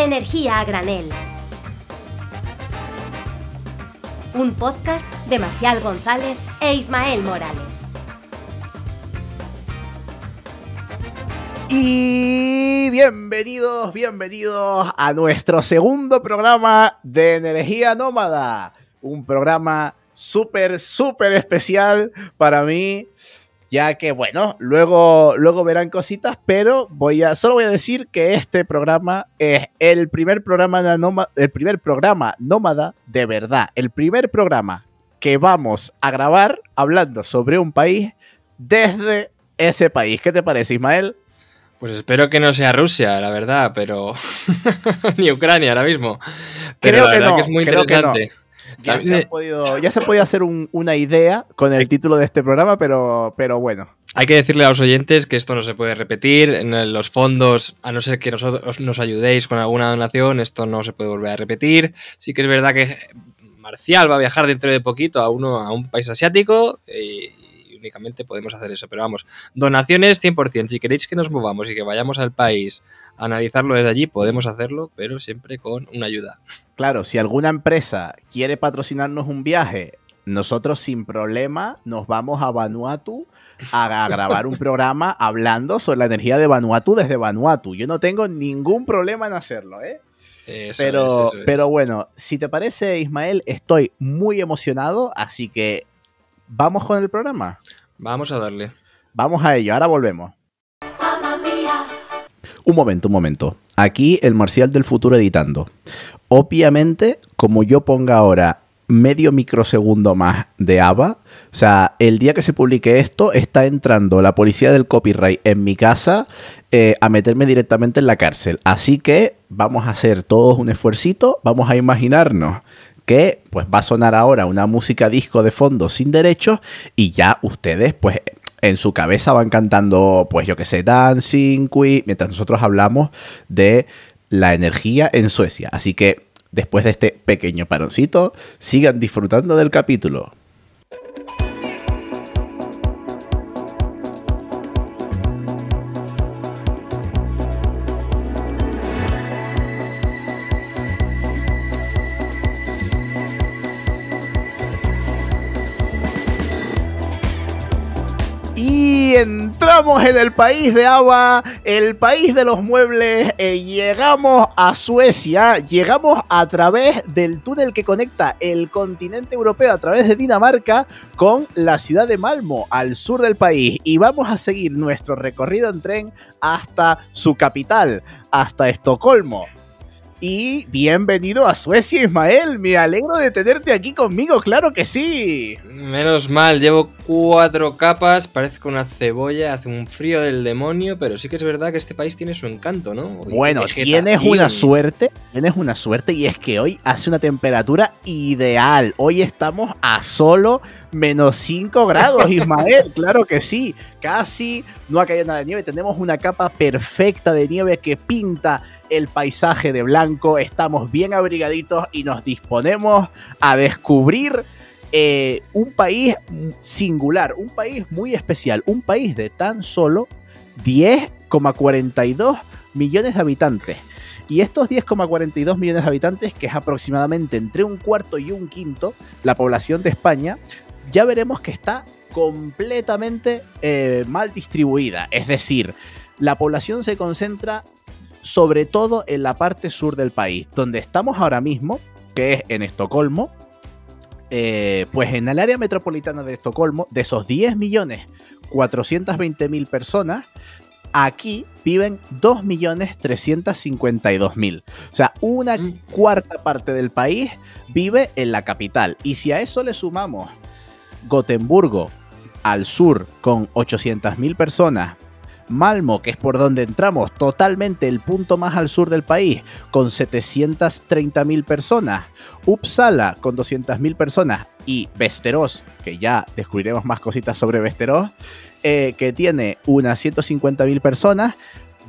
Energía a granel. Un podcast de Marcial González e Ismael Morales. Y bienvenidos, bienvenidos a nuestro segundo programa de Energía Nómada. Un programa súper, súper especial para mí, ya que, bueno, luego, luego verán cositas, pero voy a, solo voy a decir que este programa es el primer programa, nómada, el primer programa nómada de verdad, el primer programa que vamos a grabar hablando sobre un país desde ese país. ¿Qué te parece, Ismael? Pues espero que no sea Rusia, la verdad, pero ni Ucrania ahora mismo. Pero creo que no, que es muy interesante. Ya se, ha podido, ya se podía hacer una idea con el título de este programa, pero, pero bueno. Hay que decirle a los oyentes que esto no se puede repetir. En los fondos, a no ser que nosotros nos ayudéis con alguna donación, esto no se puede volver a repetir. Sí que es verdad que Marcial va a viajar dentro de poquito a, uno, a un país asiático y, únicamente podemos hacer eso. Pero vamos, donaciones 100%. Si queréis que nos movamos y que vayamos al país analizarlo desde allí, podemos hacerlo, pero siempre con una ayuda. Claro, si alguna empresa quiere patrocinarnos un viaje, nosotros sin problema nos vamos a Vanuatu a, grabar un programa hablando sobre la energía de Vanuatu desde Vanuatu. Yo no tengo ningún problema en hacerlo, ¿eh? pero, pero bueno, si te parece, Ismael, estoy muy emocionado, así que ¿Vamos con el programa? Vamos a darle. Vamos a ello, ahora volvemos. Un momento, un momento. Aquí el Marcial del Futuro editando. Obviamente, como yo ponga ahora medio microsegundo más de ABA, o sea, el día que se publique esto, está entrando la policía del copyright en mi casa eh, a meterme directamente en la cárcel. Así que vamos a hacer todos un esfuercito, vamos a imaginarnos que pues va a sonar ahora una música disco de fondo sin derechos y ya ustedes pues en su cabeza van cantando pues yo que sé Dancing Queen mientras nosotros hablamos de la energía en Suecia. Así que después de este pequeño paroncito, sigan disfrutando del capítulo. Entramos en el país de Ava, el país de los muebles, eh, llegamos a Suecia, llegamos a través del túnel que conecta el continente europeo a través de Dinamarca con la ciudad de Malmo, al sur del país, y vamos a seguir nuestro recorrido en tren hasta su capital, hasta Estocolmo. Y bienvenido a Suecia, Ismael. Me alegro de tenerte aquí conmigo, claro que sí. Menos mal, llevo cuatro capas, parece que una cebolla, hace un frío del demonio, pero sí que es verdad que este país tiene su encanto, ¿no? bueno, tienes una suerte, tienes una suerte y es que hoy hace una temperatura ideal. Hoy estamos a solo menos 5 grados, Ismael, claro que sí. Casi no ha caído nada de nieve, tenemos una capa perfecta de nieve que pinta el paisaje de blanco, estamos bien abrigaditos y nos disponemos a descubrir eh, un país singular, un país muy especial, un país de tan solo 10,42 millones de habitantes. Y estos 10,42 millones de habitantes, que es aproximadamente entre un cuarto y un quinto la población de España, ya veremos que está completamente eh, mal distribuida. Es decir, la población se concentra sobre todo en la parte sur del país, donde estamos ahora mismo, que es en Estocolmo. Eh, pues en el área metropolitana de Estocolmo, de esos 10 millones 420 mil personas, aquí viven 2 millones 352 mil. O sea, una mm. cuarta parte del país vive en la capital. Y si a eso le sumamos Gotemburgo al sur con 800.000 personas, Malmo, que es por donde entramos, totalmente el punto más al sur del país, con 730.000 personas, Uppsala con 200.000 personas. Y Västerås, que ya descubriremos más cositas sobre Västerås, eh, que tiene unas 150.000 personas,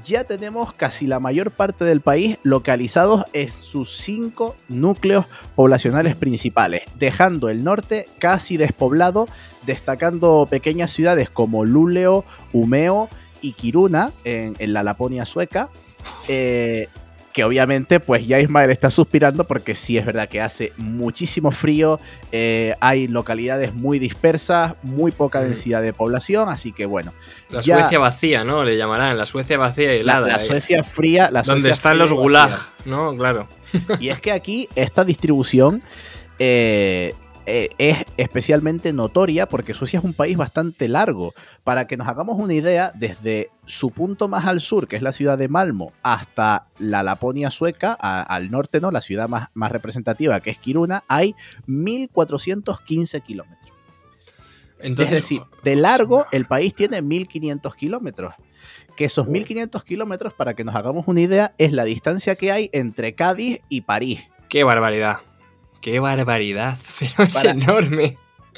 ya tenemos casi la mayor parte del país localizados en sus cinco núcleos poblacionales principales, dejando el norte casi despoblado, destacando pequeñas ciudades como Luleå, Umeo y Kiruna en, la Laponia sueca. Eh, que obviamente pues ya Ismael está suspirando porque sí es verdad que hace muchísimo frío, eh, hay localidades muy dispersas, muy poca densidad de población, así que bueno. La Suecia vacía, ¿no? Le llamarán, la Suecia vacía y helada. La, la Suecia fría, la Donde están los gulag, ¿no? Claro. Y es que aquí esta distribución eh, eh, es especialmente notoria porque Suecia es un país bastante largo. Para que nos hagamos una idea, desde su punto más al sur, que es la ciudad de Malmo, hasta la Laponia sueca, al norte, ¿no? La ciudad más, más representativa, que es Kiruna, hay 1415 kilómetros. Entonces, es decir, de largo el país tiene 1500 kilómetros. Que esos 1500 kilómetros, para que nos hagamos una idea, es la distancia que hay entre Cádiz y París. ¡Qué barbaridad! ¡Qué barbaridad! Pero es enorme.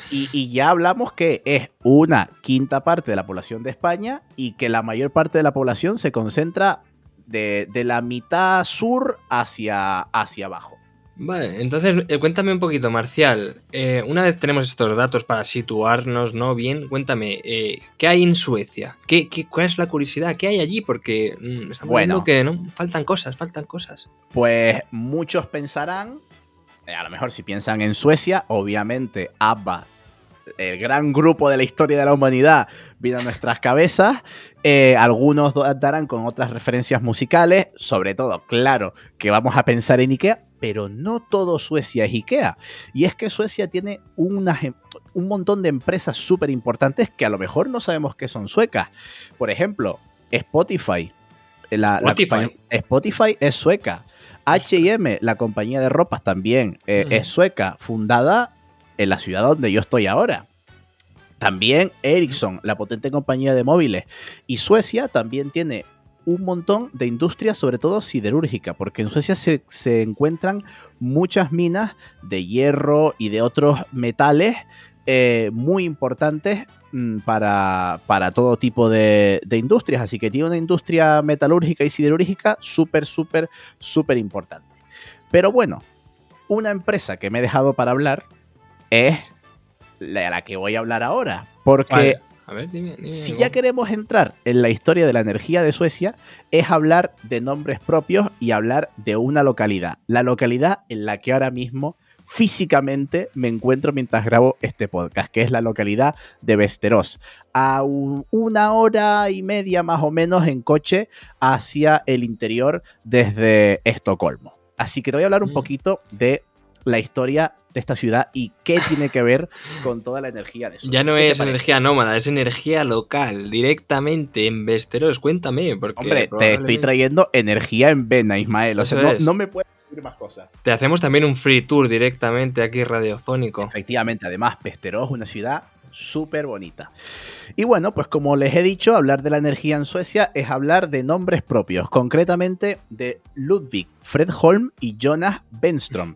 Y, ya hablamos que es una quinta parte de la población de España y que la mayor parte de la población se concentra de, la mitad sur hacia, hacia abajo. Vale, entonces eh, cuéntame un poquito, Marcial. Eh, una vez tenemos estos datos para situarnos, ¿no? Bien, cuéntame, eh, ¿qué hay en Suecia? ¿Qué, cuál es la curiosidad? ¿Qué hay allí? Porque mm, estamos viendo que ¿no? faltan cosas, faltan cosas. Pues muchos pensarán eh, a lo mejor si piensan en Suecia, obviamente ABBA, el gran grupo de la historia de la humanidad, vino a nuestras cabezas. Eh, algunos darán con otras referencias musicales, sobre todo, claro, que vamos a pensar en IKEA, pero no todo Suecia es IKEA. Y es que Suecia tiene em, un montón de empresas súper importantes que a lo mejor no sabemos que son suecas. Por ejemplo, Spotify. Spotify. Spotify es sueca. HM, la compañía de ropas también eh, es sueca, fundada en la ciudad donde yo estoy ahora. También Ericsson, la potente compañía de móviles. Y Suecia también tiene un montón de industrias, sobre todo siderúrgica, porque en Suecia se, encuentran muchas minas de hierro y de otros metales eh, muy importantes Mm, para, para todo tipo de, industrias. Así que tiene una industria metalúrgica y siderúrgica súper, súper, súper importante. Pero bueno, una empresa que me he dejado para hablar es la, la que voy a hablar ahora. Porque si ya queremos entrar en la historia de la energía de Suecia, es hablar de nombres propios y hablar de una localidad. La localidad en la que ahora mismo físicamente me encuentro mientras grabo este podcast, que es la localidad de Vesteros, a una hora y media más o menos en coche hacia el interior desde Estocolmo. Así que te voy a hablar un mm. poquito de la historia de esta ciudad y qué tiene que ver con toda la energía de Ya no es energía nómada, es energía local, directamente en Vesteros. Cuéntame, porque. Hombre, te estoy trayendo energía en vena, Ismael. O sea, no, no, me puedes más cosas. Te hacemos también un free tour directamente aquí radiofónico. Efectivamente, además, Pesteros es una ciudad súper bonita. Y bueno, pues como les he dicho, hablar de la energía en Suecia es hablar de nombres propios, concretamente de Ludwig Fredholm y Jonas Benström.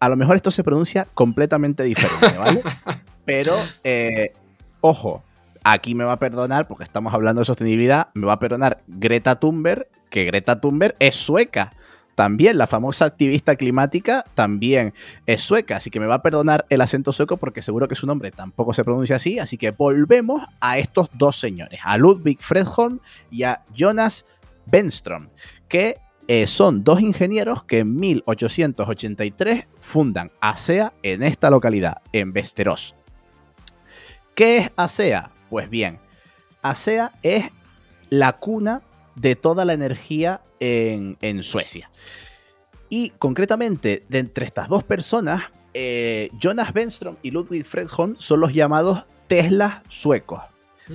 A lo mejor esto se pronuncia completamente diferente, ¿vale? Pero, eh, ojo, aquí me va a perdonar, porque estamos hablando de sostenibilidad, me va a perdonar Greta Thunberg, que Greta Thunberg es sueca también, la famosa activista climática, también es sueca, así que me va a perdonar el acento sueco porque seguro que su nombre tampoco se pronuncia así, así que volvemos a estos dos señores, a Ludwig Fredholm y a Jonas Benström, que eh, son dos ingenieros que en 1883 fundan ASEA en esta localidad, en Vesteros. ¿Qué es ASEA? Pues bien, ASEA es la cuna de toda la energía en, Suecia. Y concretamente, de entre estas dos personas, eh, Jonas Benström y Ludwig Fredholm son los llamados Tesla suecos.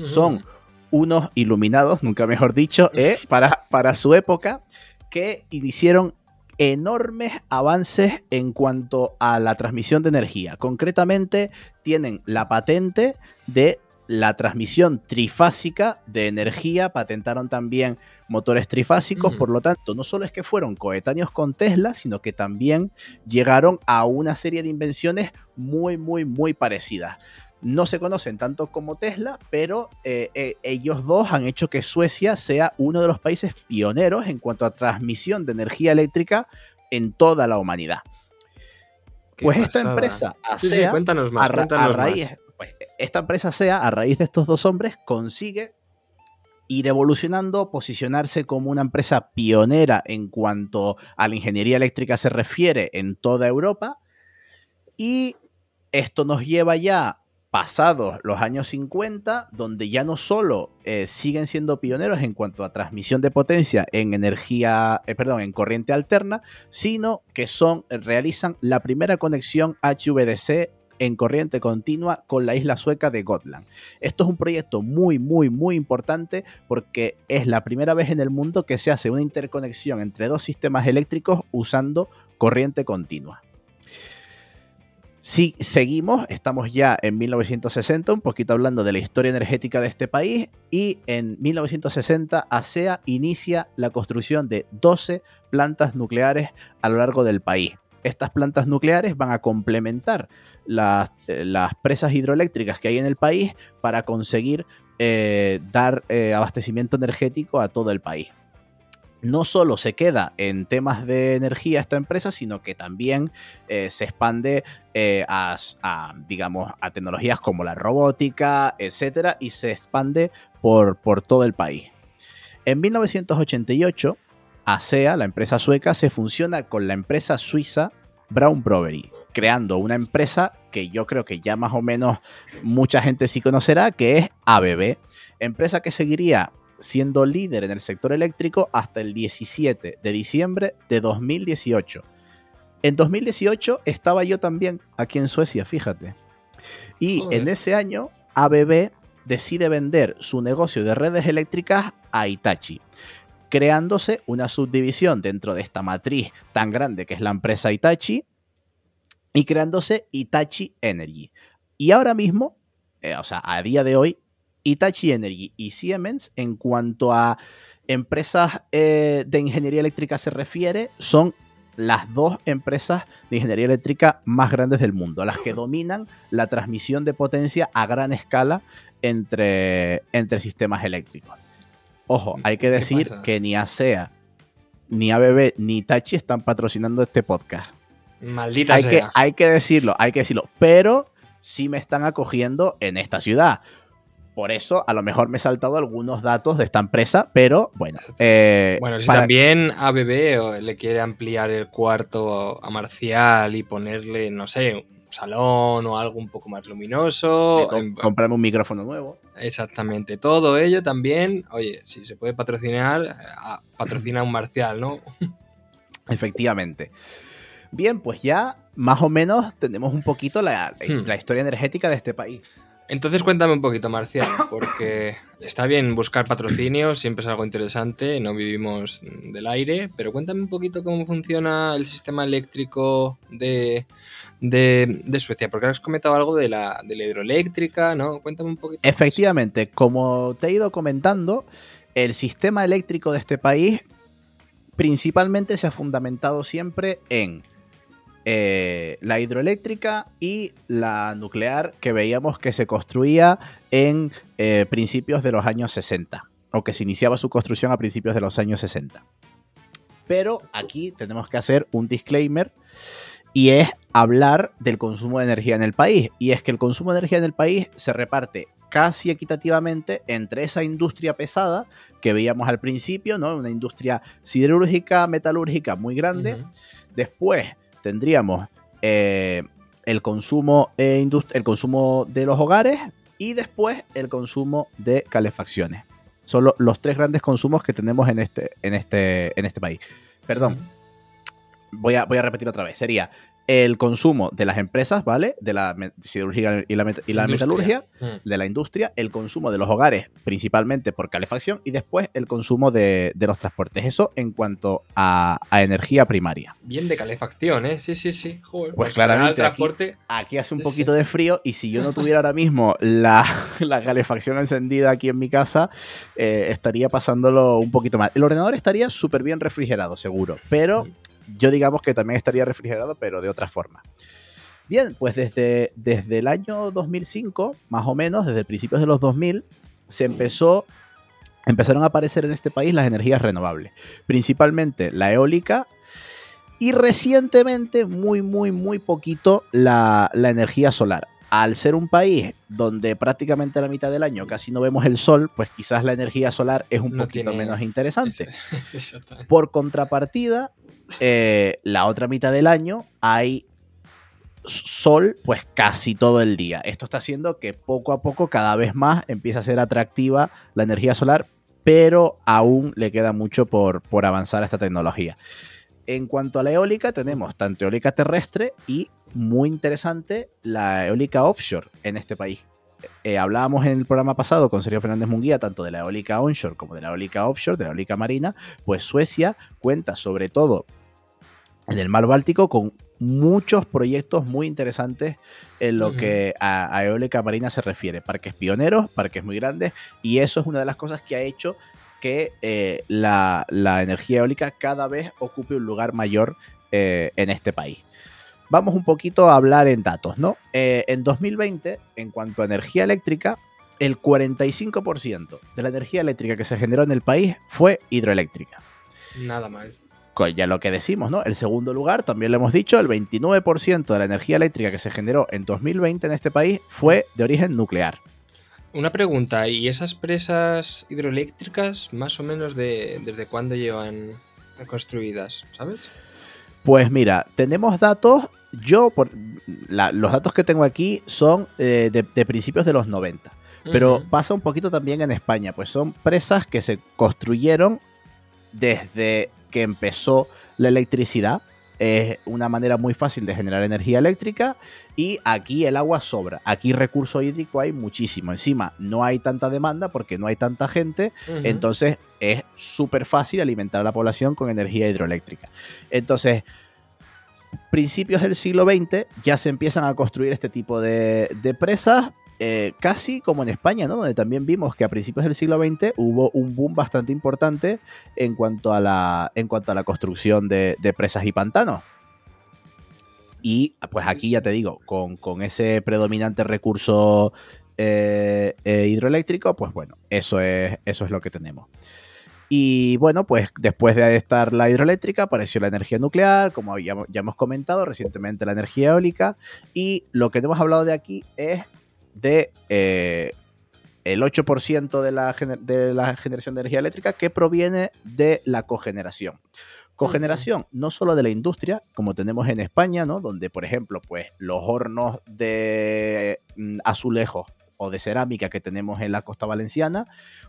Son unos iluminados, nunca mejor dicho, eh, para, para su época, que iniciaron enormes avances en cuanto a la transmisión de energía. Concretamente, tienen la patente de la transmisión trifásica de energía, patentaron también motores trifásicos, por lo tanto, no solo es que fueron coetáneos con Tesla, sino que también llegaron a una serie de invenciones muy, muy, muy parecidas. No se conocen tanto como Tesla, pero eh, eh, ellos dos han hecho que Suecia sea uno de los países pioneros en cuanto a transmisión de energía eléctrica en toda la humanidad. pues esta empresa, ASEA, cuéntanos a, raíz, pues, esta empresa SEA, a raíz de estos dos hombres, consigue ir evolucionando, posicionarse como una empresa pionera en cuanto a la ingeniería eléctrica se refiere en toda Europa. Y esto nos lleva ya pasados los años 50, donde ya no solo eh, siguen siendo pioneros en cuanto a transmisión de potencia en energía, eh, perdón, en corriente alterna, sino que son, realizan la primera conexión HVDC en corriente continua con la isla sueca de Gotland. Esto es un proyecto muy, muy, muy importante porque es la primera vez en el mundo que se hace una interconexión entre dos sistemas eléctricos usando corriente continua. Si seguimos, estamos ya en 1960, un poquito hablando de la historia energética de este país, y en 1960 ASEA inicia la construcción de 12 plantas nucleares a lo largo del país. Estas plantas nucleares van a complementar las, eh, las presas hidroeléctricas que hay en el país para conseguir eh, dar eh, abastecimiento energético a todo el país. No solo se queda en temas de energía esta empresa, sino que también se expande a, digamos, a tecnologías como la robótica, etcétera, y se expande por, por todo el país. En 1988, ASEA, la empresa sueca, se funciona con la empresa suiza Brown Brovery, creando una empresa que yo creo que ya más o menos mucha gente sí conocerá, que es ABB, empresa que seguiría siendo líder en el sector eléctrico hasta el 17 de diciembre de 2018. En 2018 estaba yo también aquí en Suecia, fíjate. Y en ese año ABB decide vender su negocio de redes eléctricas a Itachi, creándose una subdivisión dentro de esta matriz tan grande que es la empresa Itachi y creándose Itachi Energy. Y ahora mismo, eh, o sea, a día de hoy, Itachi Energy y Siemens, en cuanto a empresas eh, de ingeniería eléctrica se refiere, son las dos empresas de ingeniería eléctrica más grandes del mundo, las que dominan la transmisión de potencia a gran escala entre, entre sistemas eléctricos. Ojo, hay que decir que ni ASEA, ni ABB, ni Itachi están patrocinando este podcast. Maldita hay sea. Que, hay que decirlo, hay que decirlo. Pero sí me están acogiendo en esta ciudad. Por eso, a lo mejor me he saltado algunos datos de esta empresa, pero bueno. Eh, bueno, si para- también ABB le quiere ampliar el cuarto a Marcial y ponerle, no sé, un salón o algo un poco más luminoso. com- comprarme un micrófono nuevo. Exactamente, todo ello también, oye, si se puede patrocinar, patrocina un Marcial, ¿no? Efectivamente. Bien, pues ya más o menos tenemos un poquito la, Hmm. la historia energética de este país. Entonces cuéntame un poquito, Marcial, porque está bien buscar patrocinio, siempre es algo interesante, no vivimos del aire, pero cuéntame un poquito cómo funciona el sistema eléctrico de, de, Suecia, porque has comentado algo de la, de la hidroeléctrica, ¿no? Cuéntame un poquito. Efectivamente, como te he ido comentando, el sistema eléctrico de este país principalmente se ha fundamentado siempre en eh, la hidroeléctrica y la nuclear que veíamos que se construía en eh, principios de los años 60, o que se iniciaba su construcción a principios de los años 60. Pero aquí tenemos que hacer un disclaimer y es hablar del consumo de energía en el país. Y es que el consumo de energía en el país se reparte casi equitativamente entre esa industria pesada que veíamos al principio, ¿no? Una industria siderúrgica, metalúrgica muy grande. Después tendríamos eh, el, consumo, eh, el consumo de los hogares y después el consumo de calefacciones. Son lo- los tres grandes consumos que tenemos en este, en este, en este país. Perdón, voy a, voy a repetir otra vez. Sería el consumo de las empresas, ¿vale? De la siderúrgica y la, met- y la Industria. metalurgia, Mm. de la industria, el consumo de los hogares, principalmente por calefacción, y después el consumo de, de los transportes. Eso en cuanto a, a energía primaria. Bien de calefacción, ¿eh? Sí, sí, sí. Joder, Pues claramente aquí- transporte. Aquí hace un Sí, poquito sí. de frío y si yo no tuviera ahora mismo la, la calefacción encendida aquí en mi casa, eh, estaría pasándolo un poquito mal. El ordenador estaría súper bien refrigerado, seguro, pero yo digamos que también estaría refrigerado, pero de otra forma. Bien, pues desde, desde el año 2005, más o menos, desde principios de los 2000, se empezó, empezaron a aparecer en este país las energías renovables, principalmente la eólica y recientemente, muy, muy, muy poquito, la, la energía solar. Al ser un país donde prácticamente a la mitad del año casi no vemos el sol, pues quizás la energía solar es un No poquito tiene- menos interesante. Por contrapartida, eh, la otra mitad del año hay sol pues casi todo el día. Esto está haciendo que poco a poco cada vez más empieza a ser atractiva la energía solar, pero aún le queda mucho por, por avanzar a esta tecnología. En cuanto a la eólica, tenemos tanto eólica terrestre y, muy interesante, la eólica offshore en este país. Eh, hablábamos en el programa pasado con Sergio Fernández Munguía tanto de la eólica onshore como de la eólica offshore, de la eólica marina, pues Suecia cuenta sobre todo en el mar Báltico con muchos proyectos muy interesantes en lo que a, a eólica marina se refiere. Parques pioneros, parques muy grandes, y eso es una de las cosas que ha hecho que eh, la, la energía eólica cada vez ocupe un lugar mayor eh, en este país. Vamos un poquito a hablar en datos, ¿no? Eh, en 2020, en cuanto a energía eléctrica, el 45% de la energía eléctrica que se generó en el país fue hidroeléctrica. Nada mal. Con ya lo que decimos, ¿no? El segundo lugar, también lo hemos dicho, el 29% de la energía eléctrica que se generó en 2020 en este país fue de origen nuclear. Una pregunta, ¿y esas presas hidroeléctricas más o menos de, desde cuándo llevan construidas? ¿Sabes? Pues mira, tenemos datos, yo, por, la- los datos que tengo aquí son eh, de, de principios de los 90. Pero pasa un poquito también en España, pues son presas que se construyeron desde que empezó la electricidad. Es una manera muy fácil de generar energía eléctrica y aquí el agua sobra. Aquí recurso hídrico hay muchísimo. Encima no hay tanta demanda porque no hay tanta gente, entonces es súper fácil alimentar a la población con energía hidroeléctrica. Entonces, principios del siglo XX ya se empiezan a construir este tipo de, de presas, eh, casi como en España, ¿no? Donde también vimos que a principios del siglo XX hubo un boom bastante importante en cuanto a la, en cuanto a la construcción de, de presas y pantanos. Y pues aquí ya te digo, con, con ese predominante recurso eh, eh, hidroeléctrico, pues bueno, eso es, eso es lo que tenemos. Y bueno, pues después de estar la hidroeléctrica apareció la energía nuclear, como ya, ya hemos comentado recientemente la energía eólica, y lo que hemos hablado de aquí es de eh, el 8% de la, de la generación de energía eléctrica que proviene de la cogeneración. Cogeneración no solo de la industria, como tenemos en España, ¿no? Donde, por ejemplo, pues los hornos de mm, azulejos o de cerámica que tenemos en la costa valenciana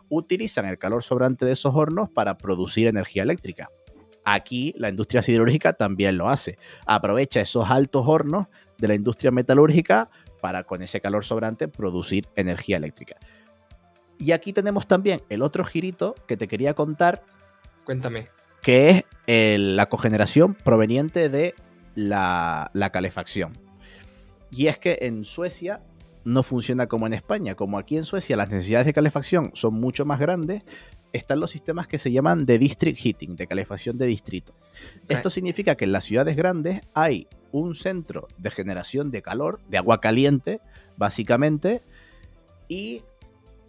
utilizan el calor sobrante de esos hornos para producir energía eléctrica. Aquí la industria siderúrgica también lo hace. Aprovecha esos altos hornos de la industria metalúrgica para con ese calor sobrante producir energía eléctrica. Y aquí tenemos también el otro girito que te quería contar, Cuéntame. que es el- la cogeneración proveniente de la, la calefacción. Y es que en Suecia no funciona como en España. Como aquí en Suecia las necesidades de calefacción son mucho más grandes, están los sistemas que se llaman de district heating, de calefacción de distrito. Esto significa que en las ciudades grandes hay un centro de generación de calor, de agua caliente, básicamente, y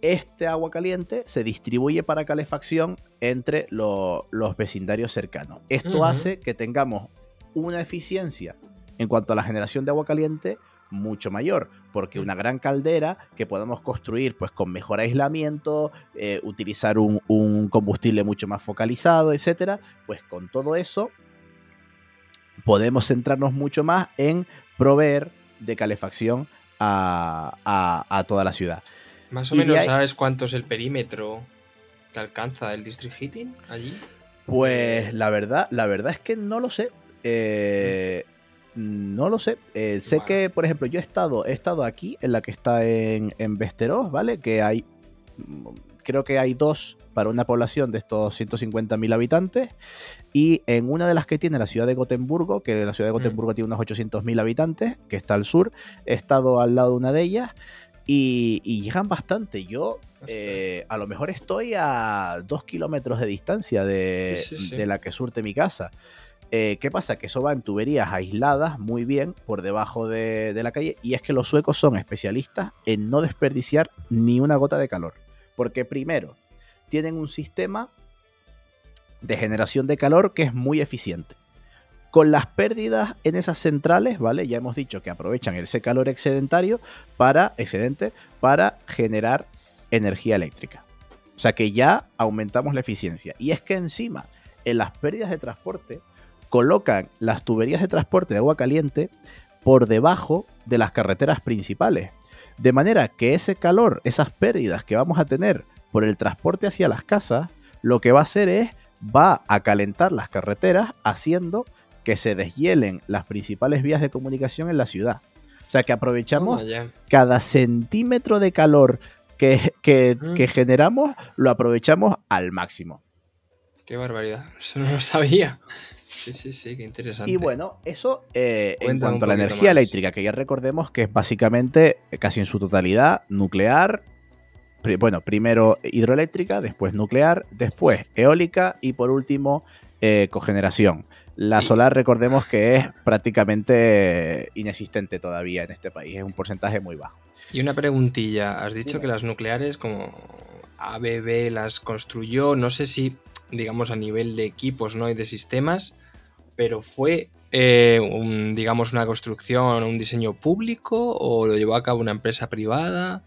este agua caliente se distribuye para calefacción entre lo- los vecindarios cercanos. Esto hace que tengamos una eficiencia en cuanto a la generación de agua caliente mucho mayor, porque una gran caldera que podamos construir pues con mejor aislamiento, eh, utilizar un, un combustible mucho más focalizado, etcétera, pues con todo eso podemos centrarnos mucho más en proveer de calefacción a, a- a toda la ciudad. Más o Y menos ahí- sabes cuánto es el perímetro que alcanza el district heating allí. Pues la verdad, la verdad es que no lo sé. Eh, no lo sé. Eh, sé Bueno. que, por ejemplo, yo he estado, he estado aquí, en la que está en, en Västerås, ¿vale? Que hay, mm, creo que hay dos para una población de estos 150.000 habitantes. Y en una de las que tiene la ciudad de Gotemburgo, que la ciudad de Gotemburgo tiene unos 800.000 habitantes, que está al sur, he estado al lado de una de ellas. Y, y llegan bastante. Yo eh, a lo mejor estoy a dos kilómetros de distancia de, Sí, sí, sí. de la que surte mi casa. Eh, ¿Qué pasa? Que eso va en tuberías aisladas muy bien por debajo de, de la calle y es que los suecos son especialistas en no desperdiciar ni una gota de calor. Porque primero, tienen un sistema de generación de calor que es muy eficiente. con las pérdidas en esas centrales, ¿vale? Ya hemos dicho que aprovechan ese calor excedentario para, excedente, para generar energía eléctrica. O sea que ya aumentamos la eficiencia. Y es que encima, en las pérdidas de transporte, colocan las tuberías de transporte de agua caliente por debajo de las carreteras principales. De manera que ese calor, esas pérdidas que vamos a tener por el transporte hacia las casas, lo que va a hacer es, va a calentar las carreteras haciendo que se deshielen las principales vías de comunicación en la ciudad. O sea que aprovechamos cada centímetro de calor que, Mm. que generamos, lo aprovechamos al máximo. Qué barbaridad. Eso no lo sabía. Sí, sí, sí, qué interesante. Y bueno, eso eh, en cuanto a la energía más. eléctrica, que ya recordemos que es básicamente eh, casi en su totalidad nuclear. pri- Bueno, primero hidroeléctrica, después nuclear, después eólica y por último eh, cogeneración. La solar, recordemos que es prácticamente inexistente todavía en este país, es un porcentaje muy bajo. Y una preguntilla. Has dicho Dime. que las nucleares, como ABB las construyó, no sé si, digamos, a nivel de equipos ¿no? y de sistemas, pero fue, eh, un, digamos, una construcción, un diseño público o lo llevó a cabo una empresa privada.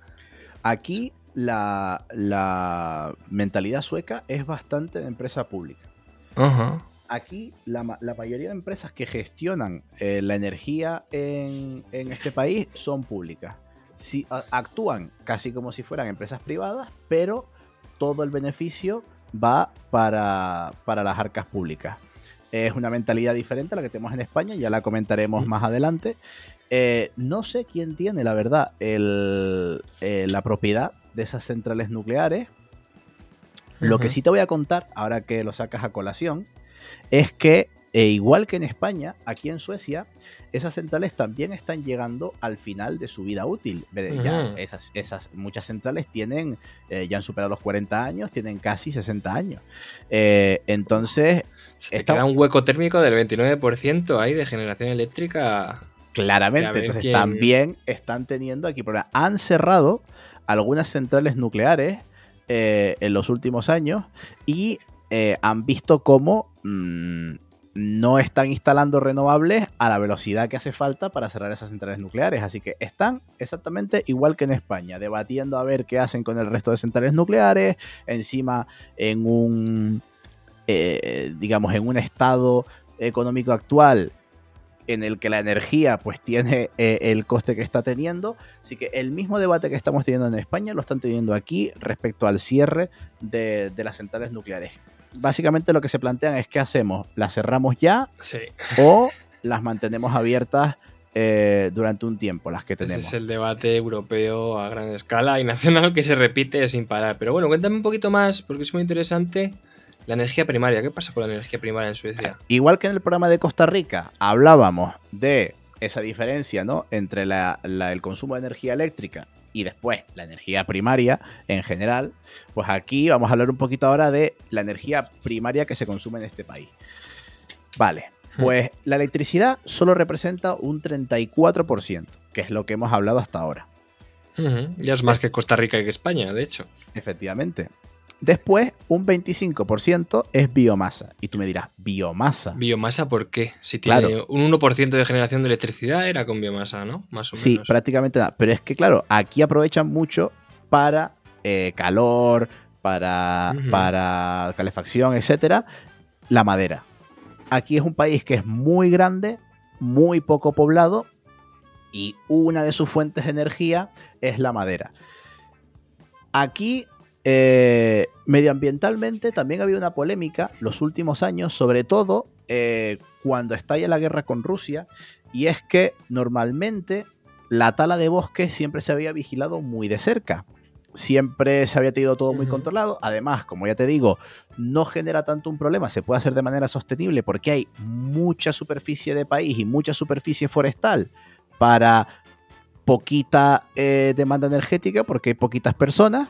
Aquí la, la mentalidad sueca es bastante de empresa pública. Ajá. aquí la, la mayoría de empresas que gestionan eh, la energía en, en este país son públicas. Si, a- actúan casi como si fueran empresas privadas, pero todo el beneficio va para, para las arcas públicas. Es una mentalidad diferente a la que tenemos en España, ya la comentaremos Mm. más adelante. Eh, no sé quién tiene, la verdad, el- eh, la propiedad de esas centrales nucleares. Lo que sí te voy a contar, ahora que lo sacas a colación, es que, eh, igual que en España, aquí en Suecia, esas centrales también están llegando al final de su vida útil. Esas, esas, muchas centrales tienen, eh, ya han superado los 40 años, tienen casi 60 años. Eh, entonces, Se Está- queda un hueco térmico del 29% ahí de generación eléctrica. claramente, entonces quién- también están teniendo aquí problemas. Han cerrado algunas centrales nucleares eh, en los últimos años y han visto cómo mm, no están instalando renovables a la velocidad que hace falta para cerrar esas centrales nucleares. Así que están exactamente igual que en España, debatiendo a ver qué hacen con el resto de centrales nucleares, encima en un, eh, digamos, en un estado económico actual en el que la energía pues tiene eh, el coste que está teniendo. Así que el mismo debate que estamos teniendo en España lo están teniendo aquí respecto al cierre de, de las centrales nucleares. Básicamente lo que se plantean es qué hacemos, las cerramos ya Sí, o las mantenemos abiertas eh, durante un tiempo, las que ese tenemos. es el debate europeo a gran escala y nacional que se repite sin parar. Pero bueno, cuéntame un poquito más, porque es muy interesante, la energía primaria. ¿Qué pasa con la energía primaria en Suecia? Igual que en el programa de Costa Rica hablábamos de esa diferencia ¿no? entre la- la- el consumo de energía eléctrica y después la energía primaria en general, pues aquí vamos a hablar un poquito ahora de la energía primaria que se consume en este país. Vale, pues la electricidad solo representa un 34%, que es lo que hemos hablado hasta ahora, Ya es más que Costa Rica y que España, de hecho. efectivamente. Después, un 25% es biomasa. Y tú me dirás, biomasa. ¿Biomasa por qué? Si tiene Claro. un 1% de generación de electricidad era con biomasa, ¿no? Más o Sí, menos. prácticamente nada. Pero es que, claro, aquí aprovechan mucho para eh, calor, para, para calefacción, etcétera, la madera. Aquí es un país que es muy grande, muy poco poblado, y una de sus fuentes de energía es la madera. Aquí, eh, medioambientalmente, también ha habido una polémica los últimos años, sobre todo eh, cuando estalla la guerra con Rusia, y es que normalmente la tala de bosques siempre se había vigilado muy de cerca. Siempre se había tenido todo muy controlado. Además, como ya te digo, no genera tanto un problema, se puede hacer de manera sostenible porque hay mucha superficie de país y mucha superficie forestal para poquita eh, demanda energética porque hay poquitas personas.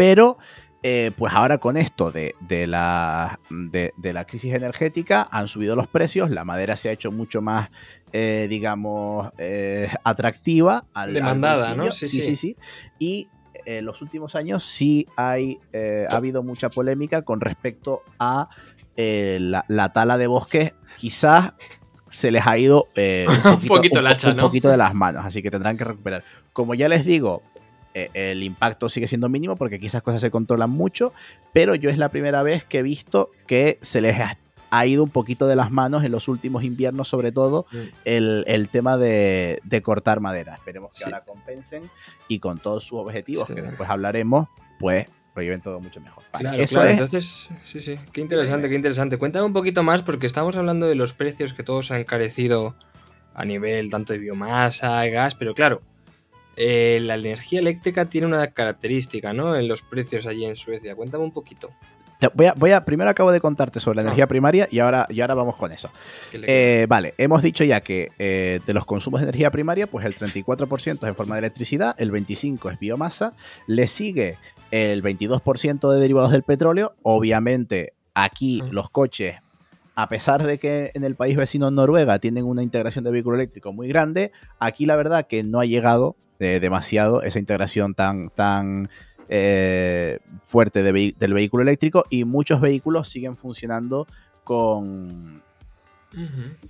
Pero, eh, pues ahora con esto de, de la, de, de la crisis energética han subido los precios, la madera se ha hecho mucho más, eh, digamos, eh, atractiva. Al, al Demandada, ¿no? Sí, sí, sí. sí, sí. Y en los últimos años sí hay, ha habido mucha polémica con respecto a la, la tala de bosques quizás se les ha ido eh, Un poquito el hacha, un ¿no? poquito de las manos, así que tendrán que recuperar. Como ya les digo, el impacto sigue siendo mínimo porque aquí esas cosas se controlan mucho, pero yo es la primera vez que he visto que se les ha, ido un poquito de las manos en los últimos inviernos, sobre todo Mm. el, el tema de, de cortar madera. Esperemos que Sí. ahora compensen y con todos sus objetivos, Sí. que después hablaremos, pues lo lleven todo mucho mejor. Vale, Claro, eso claro, es entonces, sí, sí, qué interesante, qué interesante. Cuéntame un poquito más porque estamos hablando de los precios que todos han encarecido a nivel tanto de biomasa, gas, pero claro, eh, la energía eléctrica tiene una característica, ¿no? En los precios allí en Suecia. Cuéntame un poquito. Voy a, voy a, primero acabo de contarte sobre la Ah. energía primaria y ahora, y ahora vamos con eso. ¿Qué le- Eh, vale, hemos dicho ya que eh, de los consumos de energía primaria, pues el 34% es en forma de electricidad, el 25% es biomasa, le sigue el 22% de derivados del petróleo. Obviamente, aquí Ah. los coches, a pesar de que en el país vecino Noruega tienen una integración de vehículo eléctrico muy grande, aquí la verdad que no ha llegado eh, demasiado esa integración tan, tan eh, fuerte de del vehículo eléctrico y muchos vehículos siguen funcionando con,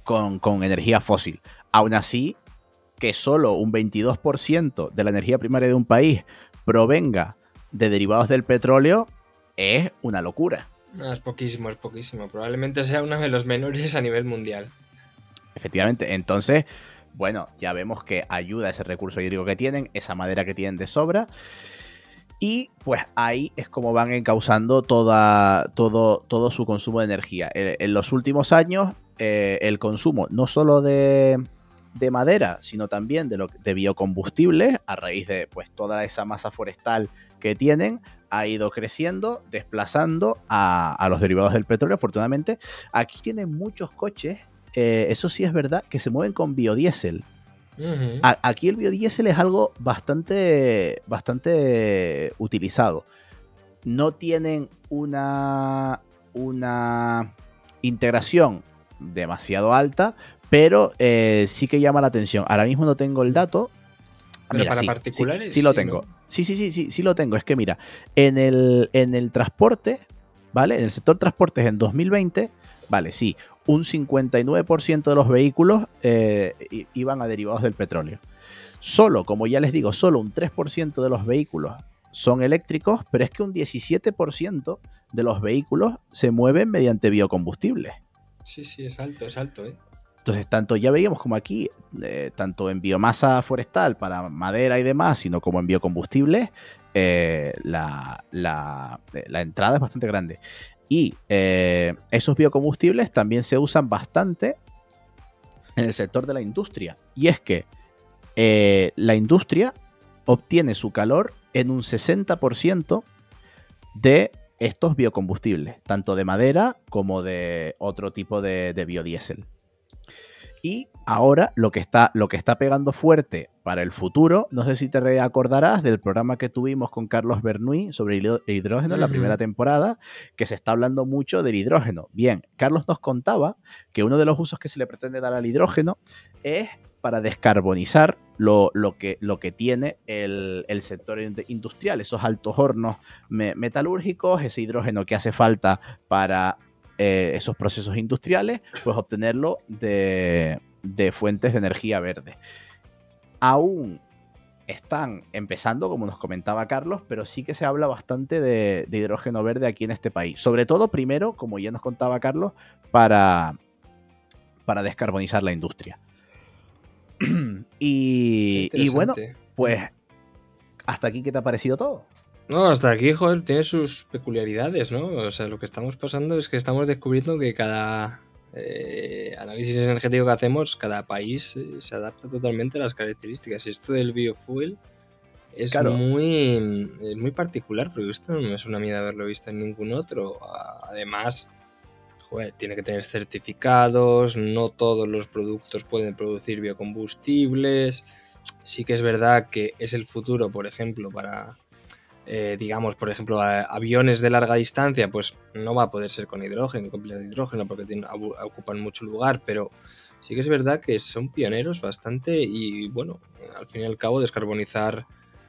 con, con energía fósil. Aún así, que solo un 22% de la energía primaria de un país provenga de derivados del petróleo es una locura. Es poquísimo, es poquísimo. Probablemente sea uno de los menores a nivel mundial. Efectivamente, entonces, bueno, ya vemos que ayuda ese recurso hídrico que tienen, esa madera que tienen de sobra. Y pues ahí es como van encauzando toda, todo, todo su consumo de energía. En, los últimos años, eh, el consumo no solo de, de madera, sino también de, lo, de biocombustibles, a raíz de pues toda esa masa forestal que tienen, ha ido creciendo, desplazando a, a los derivados del petróleo. Afortunadamente, aquí tienen muchos coches, eh, eso sí es verdad, que se mueven con biodiesel. Aquí el biodiesel es algo bastante, bastante utilizado. No tienen una, una integración demasiado alta, pero eh, sí que llama la atención. Ahora mismo no tengo el dato. Pero para sí, sí, particulares, Sí, lo sí, tengo. ¿no? Sí, sí, sí, sí, sí lo tengo. Es que mira, en el, en el transporte, ¿vale? En el sector transportes en 2020, vale, sí, un 59% de los vehículos eh, iban a derivados del petróleo. Solo, como ya les digo, solo un 3% de los vehículos son eléctricos, pero es que un 17% de los vehículos se mueven mediante biocombustibles. Sí, sí, es alto, es alto, ¿eh? Entonces, tanto ya veíamos como aquí, eh, tanto en biomasa forestal para madera y demás, sino como en biocombustibles, eh, la, la- eh, la entrada es bastante grande. Y eh, esos biocombustibles también se usan bastante en el sector de la industria. Y es que eh, la industria obtiene su calor en un 60% de estos biocombustibles, tanto de madera como de otro tipo de, de biodiesel. Y ahora lo que, está, lo que está pegando fuerte para el futuro, no sé si te recordarás del programa que tuvimos con Carlos Bernuy sobre hidro- hidrógeno en la primera temporada, que se está hablando mucho del hidrógeno. Bien, Carlos nos contaba que uno de los usos que se le pretende dar al hidrógeno es para descarbonizar lo, lo que, lo que tiene el, el sector in- industrial, esos altos hornos me- metalúrgicos, ese hidrógeno que hace falta para eh, esos procesos industriales, pues obtenerlo de, de fuentes de energía verde. Aún están empezando, como nos comentaba Carlos, pero sí que se habla bastante de, de hidrógeno verde aquí en este país. Sobre todo, primero, como ya nos contaba Carlos, para, para descarbonizar la industria. y, y bueno, pues hasta aquí, ¿qué te ha parecido todo? No, hasta aquí, joder, tiene sus peculiaridades, ¿no? O sea, lo que estamos pasando es que estamos descubriendo que cada eh, análisis energético que hacemos, cada país eh, se adapta totalmente a las características. Y esto del biofuel es Claro. muy, es muy particular, porque esto no me suena a mí de haberlo visto en ningún otro. Además, joder, tiene que tener certificados, no todos los productos pueden producir biocombustibles. Sí que es verdad que es el futuro, por ejemplo, para eh, digamos, por ejemplo, aviones de larga distancia, pues no va a poder ser con hidrógeno, con de hidrógeno, porque abu- ocupan mucho lugar, pero sí que es verdad que son pioneros bastante y, bueno, al fin y al cabo, descarbonizar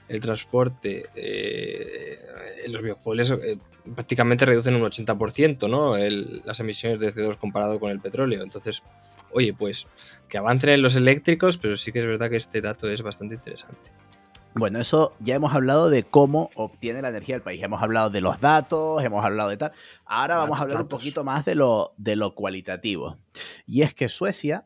el transporte, eh, los biofueles eh, prácticamente reducen un 80%, ¿no? las emisiones de CO2 comparado con el petróleo. Entonces, oye, pues que avancen en los eléctricos, pero sí que es verdad que este dato es bastante interesante. Bueno, eso ya hemos hablado de cómo obtiene la energía del país. Hemos hablado de los datos, hemos hablado de tal. Ahora vamos a hablar un poquito más de lo, de lo cualitativo. Y es que Suecia,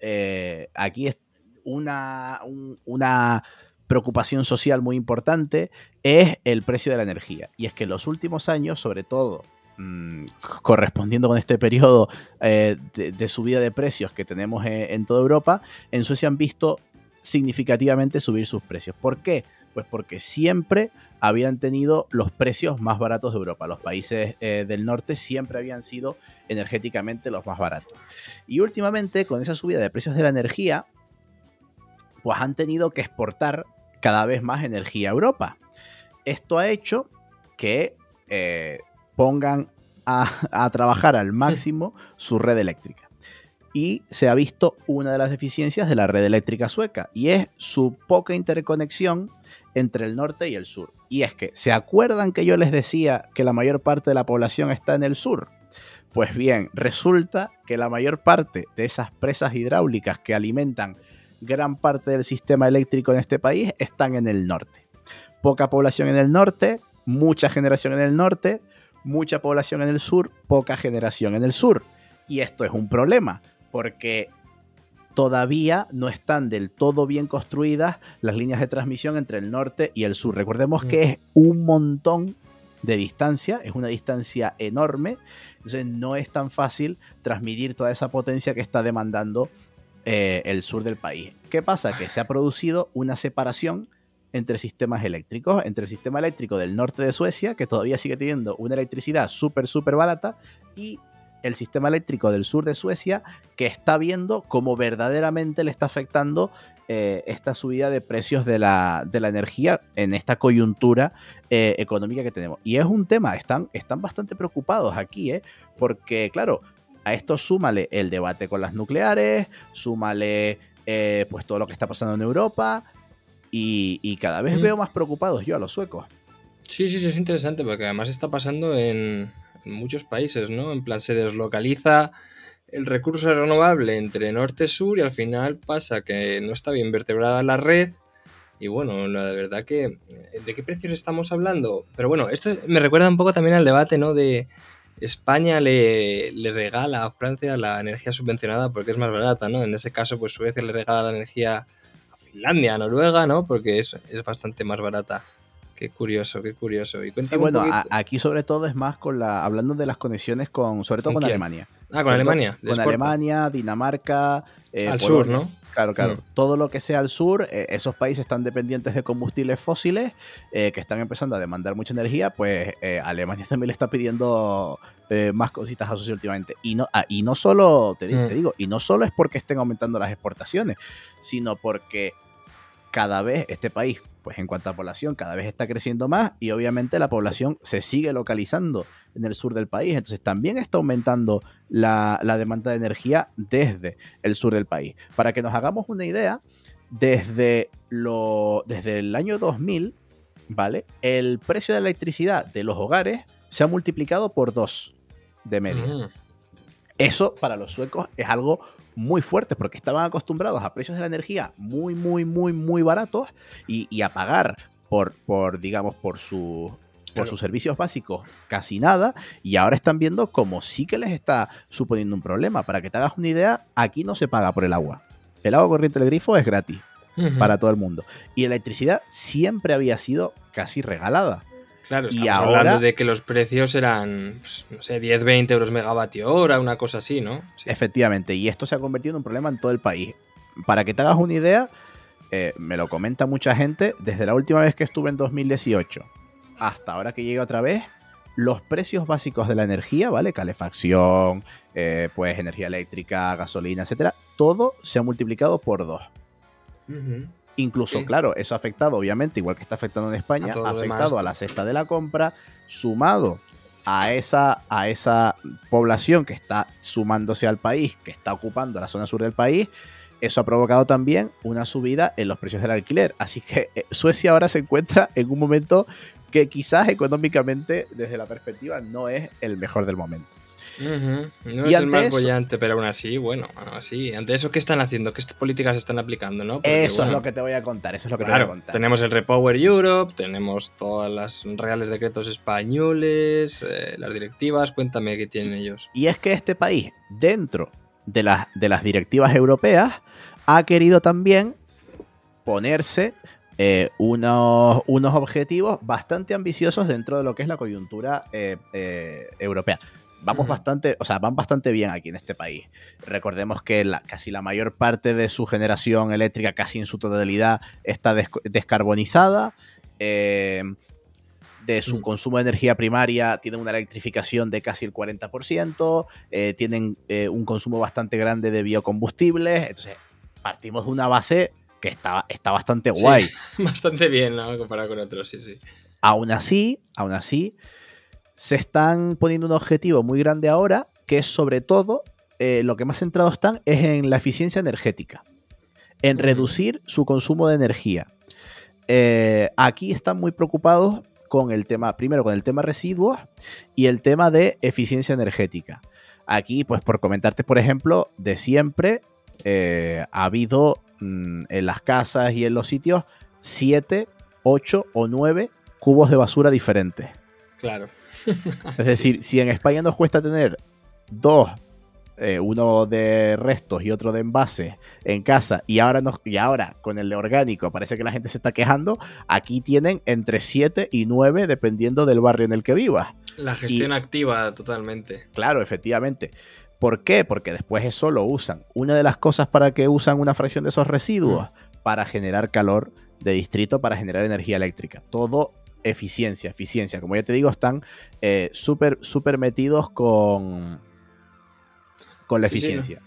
eh, aquí es una, una preocupación social muy importante, es el precio de la energía. Y es que en los últimos años, sobre todo mm, correspondiendo con este periodo eh, de, subida de precios que tenemos en toda Europa, en Suecia han visto significativamente subir sus precios. ¿Por qué? Pues porque siempre habían tenido los precios más baratos de Europa. Los países eh, del norte siempre habían sido energéticamente los más baratos. Y últimamente, con esa subida de precios de la energía, pues han tenido que exportar cada vez más energía a Europa. Esto ha hecho que eh, pongan a trabajar al máximo su red eléctrica y se ha visto una de las deficiencias de la red eléctrica sueca y es su poca interconexión entre el norte y el sur. Y es que, ¿se acuerdan que yo les decía que la mayor parte de la población está en el sur? Pues bien, resulta que la mayor parte de esas presas hidráulicas que alimentan gran parte del sistema eléctrico en este país están en el norte. Poca población en el norte, mucha generación en el norte, mucha población en el sur, poca generación en el sur. Y esto es un problema, porque todavía no están del todo bien construidas las líneas de transmisión entre el norte y el sur. Recordemos que es un montón de distancia, es una distancia enorme, entonces no es tan fácil transmitir toda esa potencia que está demandando eh, el sur del país. ¿Qué pasa? Que se ha producido una separación entre sistemas eléctricos, entre el sistema eléctrico del norte de Suecia, que todavía sigue teniendo una electricidad súper, súper barata, y el sistema eléctrico del sur de Suecia, que está viendo cómo verdaderamente le está afectando eh, esta subida de precios de la, energía en esta coyuntura eh, económica que tenemos. Y es un tema, están, están bastante preocupados aquí, ¿eh? porque claro, a esto súmale el debate con las nucleares, súmale eh, pues todo lo que está pasando en Europa, y, cada vez mm. veo más preocupados yo a los suecos. Sí, sí, sí, es interesante, porque además está pasando en, muchos países, ¿no? En plan, se deslocaliza el recurso renovable entre norte y al final pasa que no está bien vertebrada la red. Y bueno, la verdad que... ¿De qué precios estamos hablando? Pero bueno, esto me recuerda un poco también al debate, ¿no? De España le, le regala a Francia la energía subvencionada porque es más barata, ¿no? En ese caso, pues Suecia le regala la energía a Finlandia, a Noruega, ¿no? Porque es, es bastante más barata. Qué curioso, qué curioso. Y sí, bueno, aquí sobre todo es más con la, hablando de las conexiones con, sobre todo con, Alemania. Ah, con Alemania. Con Alemania, Dinamarca. Eh, al sur, ¿no? Claro, claro. Mm. Todo lo que sea al sur, eh, esos países están dependientes de combustibles fósiles eh, que están empezando a demandar mucha energía, pues Alemania también le está pidiendo más cositas a últimamente. Y no, ah, y no solo, te, te, mm. digo, y no solo es porque estén aumentando las exportaciones, sino porque cada vez este país pues en cuanto a población cada vez está creciendo más y obviamente la población se sigue localizando en el sur del país, entonces también está aumentando la, demanda de energía desde el sur del país. Para que nos hagamos una idea, desde, lo, desde el año 2000, ¿vale? El precio de la electricidad de los hogares se ha multiplicado por dos de media. Eso para los suecos es algo muy fuerte porque estaban acostumbrados a precios de la energía muy, muy, muy, muy baratos y, a pagar por, por, digamos, por su, por sus servicios básicos casi nada y ahora están viendo como sí que les está suponiendo un problema. Para que te hagas una idea, aquí no se paga por el agua. El agua corriente del grifo es gratis para todo el mundo. Y la electricidad siempre había sido casi regalada. Claro, y ahora, hablando de que los precios eran, pues, no sé, 10, 20 euros megavatio hora, una cosa así, ¿no? Efectivamente, y esto se ha convertido en un problema en todo el país. Para que te hagas una idea, eh, me lo comenta mucha gente, desde la última vez que estuve en 2018 hasta ahora que llegue otra vez, los precios básicos de la energía, ¿vale? Calefacción, eh, pues energía eléctrica, gasolina, etcétera, todo se ha multiplicado por dos. Incluso, claro, eso ha afectado, obviamente, igual que está afectando en España, ha afectado a la cesta de la compra, sumado a esa, a esa población que está sumándose al país, que está ocupando la zona sur del país, eso ha provocado también una subida en los precios del alquiler. Así que eh, Suecia ahora se encuentra en un momento que quizás económicamente, desde la perspectiva, no es el mejor del momento. No es el más bollante, pero aún así, bueno, así. Ante eso, ¿qué están haciendo? ¿Qué políticas están aplicando? ¿no? eso es lo que te voy a contar. Eso es lo que te voy a contar. Tenemos el Repower Europe, tenemos todas las reales decretos españoles, eh, las directivas. Cuéntame qué tienen ellos. Y es que este país, dentro de, las de las directivas europeas, ha querido también ponerse eh, unos, unos, objetivos bastante ambiciosos dentro de lo que es la coyuntura eh, europea vamos bastante, o sea, van bastante bien aquí en este país. Recordemos que casi la mayor parte de su generación eléctrica, casi en su totalidad, está descarbonizada. Eh, de su mm. consumo de energía primaria tienen una electrificación de casi el 40%, eh, tienen eh, un consumo bastante grande de biocombustibles, entonces partimos de una base que está, está bastante guay. bastante bien, ¿no? Comparado con otros, sí, sí. Aún así, aún así, se están poniendo un objetivo muy grande ahora, que es sobre todo, eh, lo que más centrados están es en la eficiencia energética, en reducir su consumo de energía. Eh, aquí están muy preocupados con el tema, primero con el tema residuos y el tema de eficiencia energética. Aquí, pues por comentarte, por ejemplo, de siempre eh, ha habido mm, en las casas y en los sitios 7, 8 o 9 cubos de basura diferentes. Claro. Es decir, si en España nos cuesta tener dos, eh, uno de restos y otro de envases en casa, y ahora, y ahora con el orgánico parece que la gente se está quejando, aquí tienen entre 7 y 9 dependiendo del barrio en el que vivas. La gestión activa totalmente. Claro, efectivamente. ¿Por qué? Porque después eso lo usan. Una de las cosas para que usan una fracción de esos residuos, mm. para generar calor de distrito, para generar energía eléctrica. Todo eficiencia, eficiencia. Como ya te digo, están eh, súper, súper metidos con, con la eficiencia.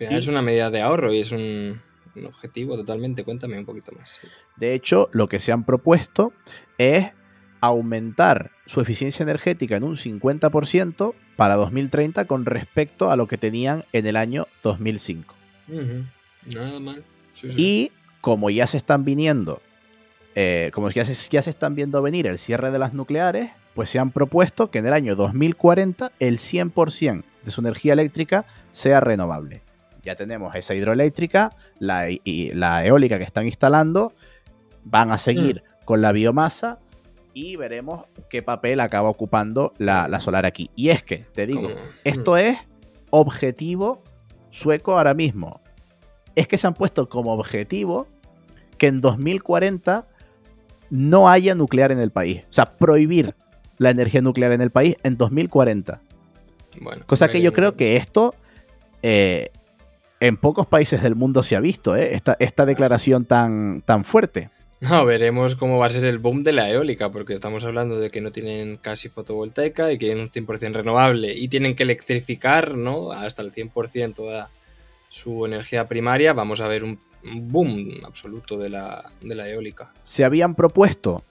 es una medida de ahorro y es un, objetivo totalmente. Cuéntame un poquito más. De hecho, lo que se han propuesto es aumentar su eficiencia energética en un 50% para 2030 con respecto a lo que tenían en el año 2005. Nada mal. Y como ya se están viniendo eh, como ya se, ya se están viendo venir el cierre de las nucleares, pues se han propuesto que en el año 2040 el 100% de su energía eléctrica sea renovable. Ya tenemos esa hidroeléctrica la, y la eólica que están instalando, van a seguir mm. con la biomasa y veremos qué papel acaba ocupando la, solar aquí. Y es que, te digo, esto mm. es objetivo sueco ahora mismo. Es que se han puesto como objetivo que en 2040 no haya nuclear en el país. O sea, prohibir la energía nuclear en el país en 2040. Bueno, Cosa que yo creo que esto eh, en pocos países del mundo se ha visto, ¿eh? esta, declaración tan, tan fuerte. No, veremos cómo va a ser el boom de la eólica, porque estamos hablando de que no tienen casi fotovoltaica y quieren un 100% renovable y tienen que electrificar ¿no? hasta el 100% toda su energía primaria. Vamos a ver un boom absoluto de la, eólica. Se habían propuesto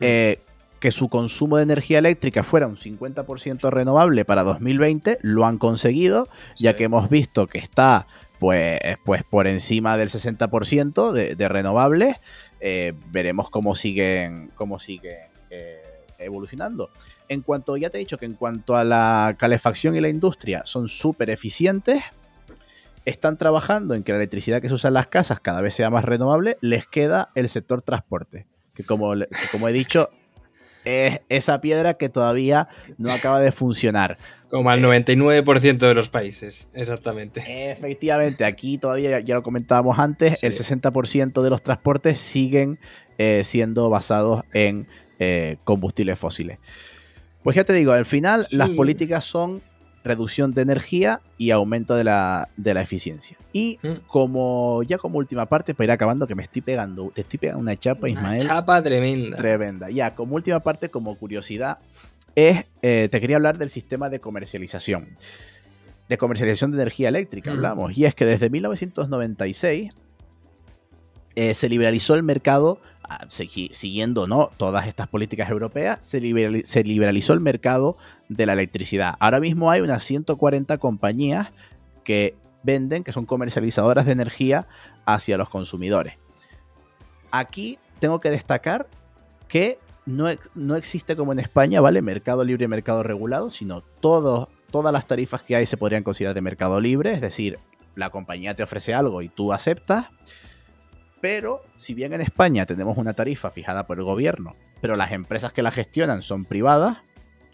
eh, que su consumo de energía eléctrica fuera un 50% renovable para 2020, lo han conseguido, ya que hemos visto que está pues, pues por encima del 60% de, renovables. Eh, veremos cómo siguen, cómo siguen eh, evolucionando. En cuanto, ya te he dicho que en cuanto a la calefacción y la industria son súper eficientes, están trabajando en que la electricidad que se usa en las casas cada vez sea más renovable, les queda el sector transporte, que como, como he dicho, es esa piedra que todavía no acaba de funcionar. Como al 99% de los países, exactamente. Efectivamente, aquí todavía, ya lo comentábamos antes, el 60% de los transportes siguen eh, siendo basados en eh, combustibles fósiles. Pues ya te digo, al final las políticas son reducción de energía y aumento de la, eficiencia. Y mm. como ya como última parte, para ir acabando, que me estoy pegando, te estoy pegando una chapa, Ismael. Una chapa tremenda. Tremenda. Ya, como última parte, como curiosidad, es, eh, te quería hablar del sistema de comercialización. De comercialización de energía eléctrica, mm. hablamos. Y es que desde 1996 eh, se liberalizó el mercado siguiendo ¿no? todas estas políticas europeas, se, liberalizó el mercado de la electricidad. Ahora mismo hay unas 140 compañías que venden, que son comercializadoras de energía hacia los consumidores. Aquí tengo que destacar que no, no existe como en España, ¿vale? Mercado libre y mercado regulado, sino todas las tarifas que hay se podrían considerar de mercado libre, es decir, la compañía te ofrece algo y tú aceptas, pero si bien en España tenemos una tarifa fijada por el gobierno, pero las empresas que la gestionan son privadas,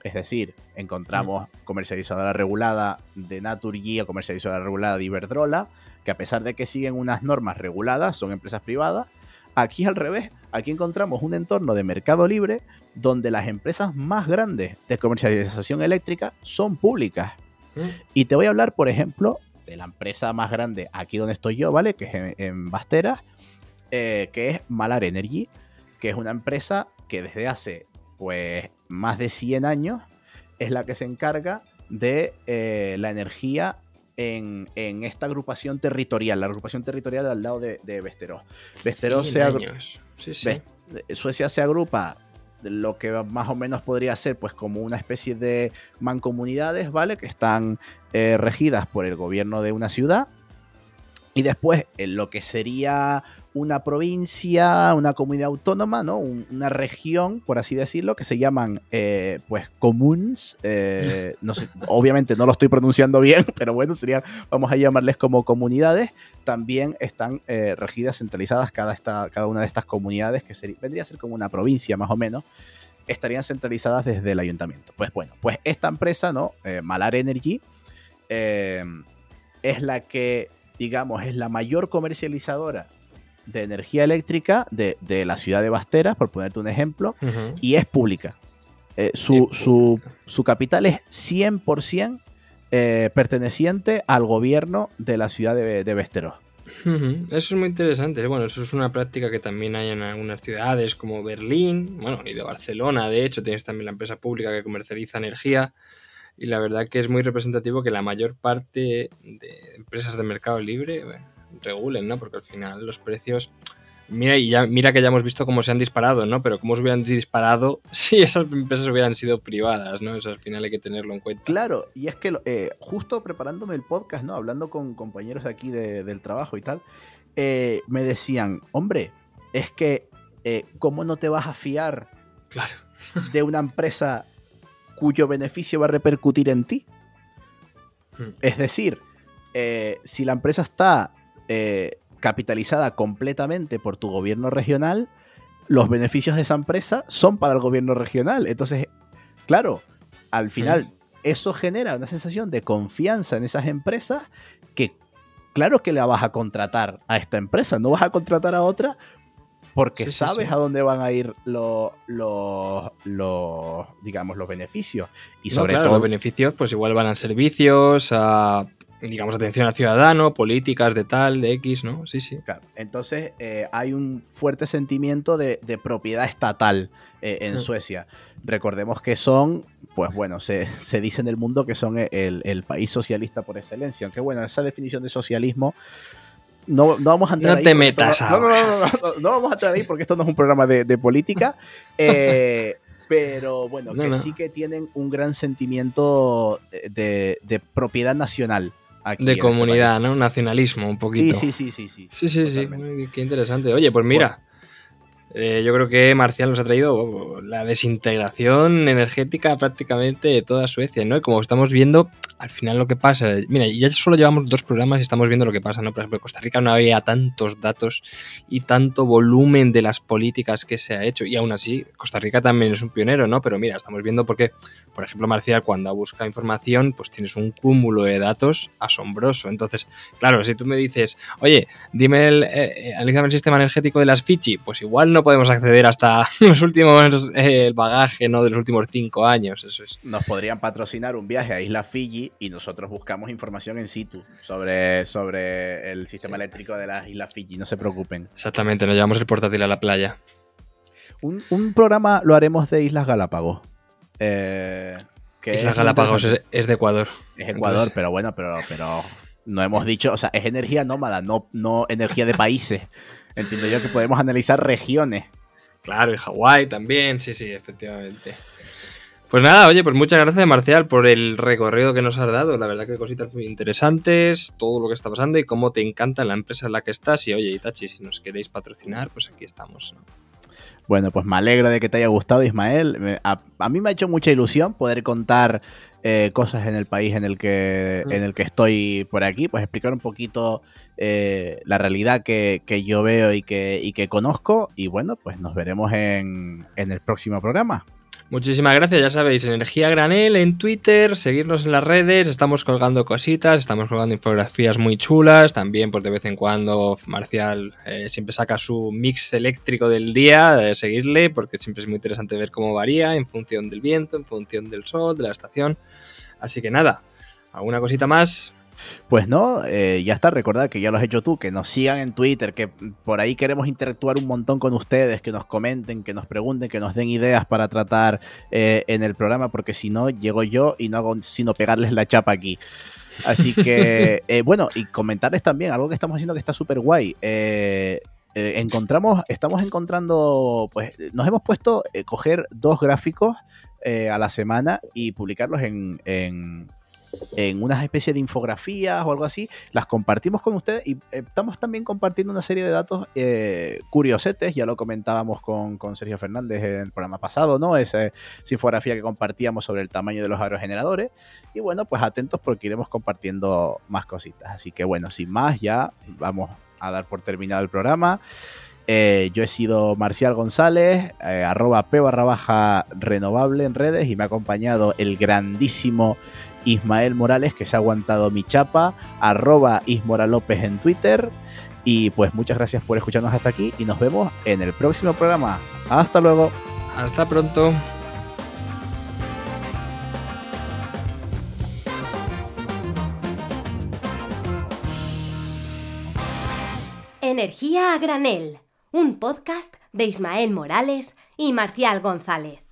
es decir, encontramos comercializadora regulada de Naturgy o comercializadora regulada de Iberdrola, que a pesar de que siguen unas normas reguladas, son empresas privadas. Aquí al revés, aquí encontramos un entorno de mercado libre donde las empresas más grandes de comercialización eléctrica son públicas. Mm. Y te voy a hablar, por ejemplo, de la empresa más grande aquí donde estoy yo, ¿vale? Que es en, en Basteras, eh, que es Malar Energy, que es una empresa que desde hace pues más de 100 años es la que se encarga de eh, la energía en, en esta agrupación territorial, la agrupación territorial al lado de, de. Västerås se. Sí, sí. Suecia se agrupa lo que más o menos podría ser pues como una especie de mancomunidades, ¿vale? Que están eh, regidas por el gobierno de una ciudad. Y después en lo que sería una provincia, una comunidad autónoma, ¿no? Un- una región, por así decirlo, que se llaman eh, pues comuns. eh, no sé, obviamente no lo estoy pronunciando bien, pero bueno, serían, vamos a llamarles como comunidades también están eh, regidas, centralizadas cada, esta, cada una de estas comunidades, que sería, vendría a ser como una provincia más o menos, estarían centralizadas desde el ayuntamiento. Pues bueno, pues esta empresa, ¿no? Eh, Malar Energy, es la que, digamos, es la mayor comercializadora de energía eléctrica de, de la ciudad de Basteras, por ponerte un ejemplo, y es pública. Eh, su, Es su- pública. su capital es 100% eh, perteneciente al gobierno de la ciudad de, de Västerås. Ujú, Eso es muy interesante. Bueno, eso es una práctica que también hay en algunas ciudades como Berlín, bueno, y de Barcelona, de hecho, tienes también la empresa pública que comercializa energía. Y la verdad que es muy representativo que la mayor parte de empresas de mercado libre bueno, regulen, ¿no? Porque al final los precios. Mira, y ya, mira que ya hemos visto cómo se han disparado, ¿no? Pero cómo se hubieran disparado si esas empresas hubieran sido privadas, ¿no? Eso al final hay que tenerlo en cuenta. Claro, y es que eh, justo preparándome el podcast, ¿no? Hablando con compañeros de aquí de- del trabajo y tal, eh, me decían, hombre, es que, eh, ¿cómo no te vas a fiar Claro. de una empresa cuyo beneficio va a repercutir en ti? Hmm. Es decir, eh, si la empresa está eh, capitalizada completamente por tu gobierno regional, los beneficios de esa empresa son para el gobierno regional. Entonces, claro, al final eso genera una sensación de confianza en esas empresas que, claro que la vas a contratar a esta empresa, no vas a contratar a otra porque Sí, sabes sí. a dónde van a ir los, los, los, digamos, los beneficios. Y No, sobre claro, todo, los beneficios pues igual van a servicios, a digamos atención al ciudadano, políticas de tal, de X, ¿no? Sí, sí. Claro, Entonces eh, hay un fuerte sentimiento de, de propiedad estatal eh, en Mm. Suecia. Recordemos que son, pues bueno, se, se dice en el mundo que son el, el país socialista por excelencia. Aunque bueno, esa definición de socialismo no, no vamos a entrar No ahí te porque esto metas no, no, no, no, no, no, no vamos a entrar ahí porque esto no es un programa de, de política. eh, pero bueno, No, que no. sí que tienen un gran sentimiento de, de propiedad nacional. Aquí De este comunidad, ¿no? Nacionalismo, un. Sí, poquito. sí, sí, sí, sí. Sí, sí, sí. Muy- Qué interesante. Oye, pues mira. eh, yo creo que Marcial nos ha traído la desintegración energética prácticamente de toda Suecia, ¿no? Y como estamos viendo, al final lo que pasa, mira, ya solo llevamos dos programas y estamos viendo lo que pasa, ¿no? Por ejemplo, en Costa Rica no había tantos datos y tanto volumen de las políticas que se ha hecho. Y aún así, Costa Rica también es un pionero, ¿no? Pero mira, estamos viendo porque, por ejemplo, Marcial, cuando busca información, pues tienes un cúmulo de datos asombroso. Entonces, claro, si tú me dices, oye, dime el, eh, eh, el sistema energético de las Fiji, pues igual no podemos acceder hasta los últimos, eh, el bagaje, ¿no? De los últimos cinco años, eso es. nos podrían patrocinar un viaje a Isla Fiji y nosotros buscamos información en situ sobre, sobre el sistema eléctrico de las Islas Fiji, no se preocupen. Exactamente, nos llevamos el portátil a la playa. Un, un programa lo haremos de Islas Galápagos. Eh, que Islas es Galápagos es, es de Ecuador. Es Ecuador, entonces- pero bueno, pero, pero no hemos dicho, o sea, es energía nómada, no, no energía de países. Entiendo yo que podemos analizar regiones. Claro, y Hawái también, sí, sí, efectivamente. Pues nada, oye, pues muchas gracias Marcial por el recorrido que nos has dado. La verdad que cositas muy interesantes, todo lo que está pasando y cómo te encanta la empresa en la que estás. Y oye, Itachi, si nos queréis patrocinar, pues aquí estamos. Bueno, pues me alegro de que te haya gustado, Ismael. A, a mí me ha hecho mucha ilusión poder contar eh, cosas en el país en el que, en el que estoy por aquí, pues explicar un poquito eh, la realidad que, que, yo veo y que, y que conozco. Y bueno, pues nos veremos en, en el próximo programa. Muchísimas gracias, ya sabéis, Energía Granel en Twitter, seguirnos en las redes, estamos colgando cositas, estamos colgando infografías muy chulas, también pues de vez en cuando Marcial eh, siempre saca su mix eléctrico del día, de seguirle, porque siempre es muy interesante ver cómo varía en función del viento, en función del sol, de la estación. Así que nada, ¿alguna cosita más? Pues no, eh, ya está, recordad que ya lo has hecho tú, que nos sigan en Twitter, que por ahí queremos interactuar un montón con ustedes, que nos comenten, que nos pregunten, que nos den ideas para tratar eh, en el programa, porque si no, llego yo y no hago sino pegarles la chapa aquí. Así que, eh, bueno, y comentarles también algo que estamos haciendo que está súper guay. Encontramos, estamos encontrando, pues nos hemos puesto coger dos gráficos a la semana y publicarlos en, en, en una especie de infografías o algo así, las compartimos con ustedes y eh, estamos también compartiendo una serie de datos eh, curiosetes, ya lo comentábamos con, con, Sergio Fernández en el programa pasado, ¿no? Esa, esa, infografía que compartíamos sobre el tamaño de los aerogeneradores y bueno, pues atentos porque iremos compartiendo más cositas, así que bueno, sin más ya vamos a dar por terminado el programa. Eh, yo he sido Marcial González, eh, arroba p barra baja renovable en redes y me ha acompañado el grandísimo Ismael Morales que se ha aguantado mi chapa, arroba Ismora López en Twitter. Y pues muchas gracias por escucharnos hasta aquí y nos vemos en el próximo programa. Hasta luego. Hasta pronto. Energía a granel, un podcast de Ismael Morales y Marcial González.